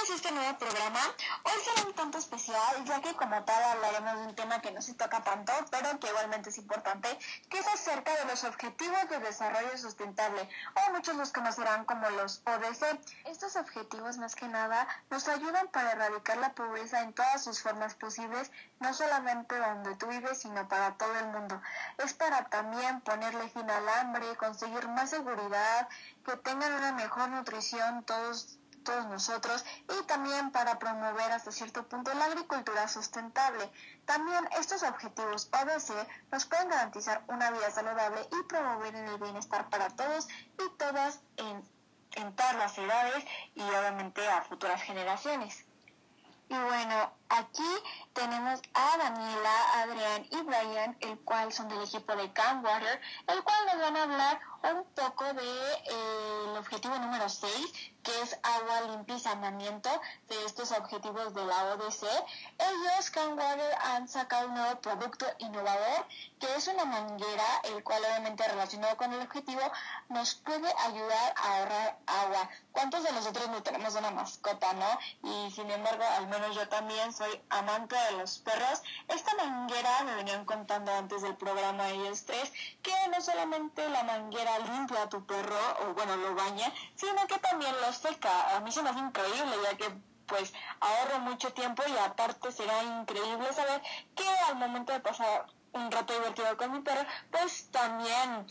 bienvenidos este nuevo programa. Hoy será un tanto especial, ya que como tal hablaremos de un tema que no se toca tanto, pero que igualmente es importante, que es acerca de los Objetivos de Desarrollo Sustentable, o muchos los conocerán como los ODC. Estos objetivos, más que nada, nos ayudan para erradicar la pobreza en todas sus formas posibles, no solamente donde tú vives, sino para todo el mundo. Es para también ponerle fin al hambre, conseguir más seguridad, que tengan una mejor nutrición todos todos nosotros y también para promover hasta cierto punto la agricultura sustentable. También estos objetivos ODC nos pueden garantizar una vida saludable y promover el bienestar para todos y todas en, todas las edades y obviamente a futuras generaciones. Y bueno, aquí tenemos a Daniela, Adrián y Brian, el cual son del equipo de Camwater, el cual nos van a hablar un poco del de, eh, objetivo número 6, que es agua limpia y saneamiento de estos objetivos de la ODC. Ellos, Camwater, han sacado un nuevo producto innovador, que es una manguera, el cual obviamente relacionado con el objetivo, nos puede ayudar a ahorrar agua. ¿Cuántos de nosotros no tenemos una mascota, no? Y sin embargo, al menos yo también soy amante de los perros. Esta manguera me venían contando antes del programa ellos tres, que no solamente la manguera limpia a tu perro, o bueno, lo baña, sino que también lo seca. A mí se me hace increíble, ya que pues ahorro mucho tiempo y aparte será increíble saber que al momento de pasar un rato divertido con mi perro, pues también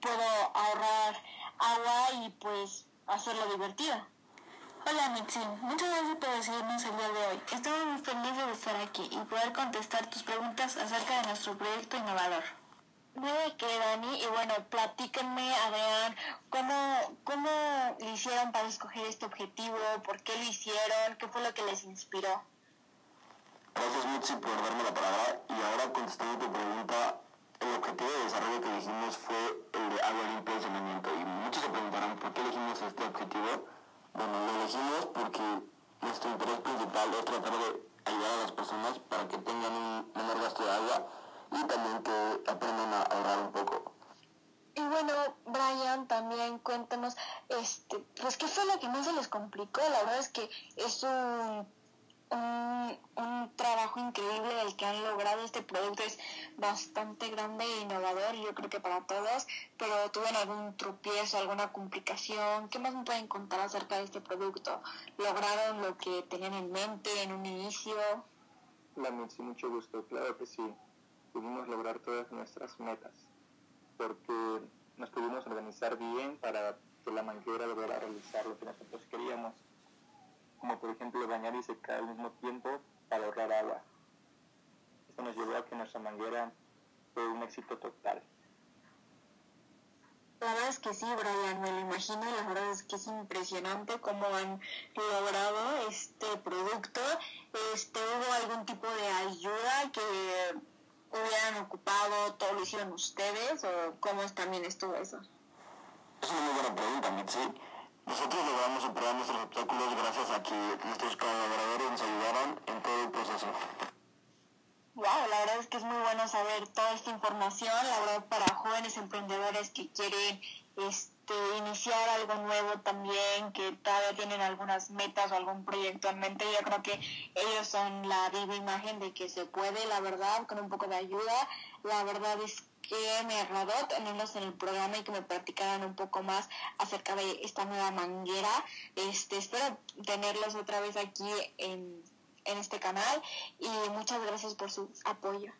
puedo ahorrar agua y pues hacerlo divertido. Hola Mitzi, muchas gracias por recibirnos el día de hoy. Estamos muy felices de estar aquí y poder contestar tus preguntas acerca de nuestro proyecto innovador. No de qué, Dani, y bueno, platíquenme, Adrián, ¿cómo, ¿cómo le hicieron para escoger este objetivo? ¿Por qué lo hicieron? ¿Qué fue lo que les inspiró? Gracias Mitzi por darme la palabra y ahora contestando tu pregunta, el objetivo de desarrollo que dijimos fue el de agua limpia y saneamiento y muchos se preguntarán por qué elegimos este objetivo. Bueno, lo elegimos porque nuestro interés principal es tratar de ayudar a las personas para que tengan un menor gasto de qué fue lo que más se les complicó. La verdad es que es un, un, trabajo increíble el que han logrado. Este producto es bastante grande e innovador, yo creo que para todos, pero tuvieron algún tropiezo, alguna complicación. ¿Qué más me pueden contar acerca de este producto? ¿Lograron lo que tenían en mente en un inicio? La sí, mucho gusto, claro que sí pudimos lograr todas nuestras metas, porque nos pudimos organizar bien para que la manguera lograra realizar lo que nosotros queríamos, como por ejemplo bañar y secar al mismo tiempo para ahorrar agua. Esto nos llevó a que nuestra manguera fue un éxito total. La verdad es que sí, Brian, me lo imagino, la verdad es que es impresionante cómo han logrado este producto. Este, ¿Hubo algún tipo de ayuda que hubieran ocupado, todo lo hicieron ustedes o cómo también estuvo eso? Es una muy buena pregunta, Mitzi. Nosotros logramos superar nuestros obstáculos gracias a que nuestros colaboradores nos ayudaron en todo el proceso. Wow, la verdad es que es muy bueno saber toda esta información, la verdad para jóvenes emprendedores que quieren este, iniciar algo nuevo también, que todavía tienen algunas metas o algún proyecto en mente, yo creo que ellos son la viva imagen de que se puede, la verdad, con un poco de ayuda. La verdad es que me agradó tenerlos en el programa y que me platicaran un poco más acerca de esta nueva manguera. Este, espero tenerlos otra vez aquí en en este canal y muchas gracias por su apoyo.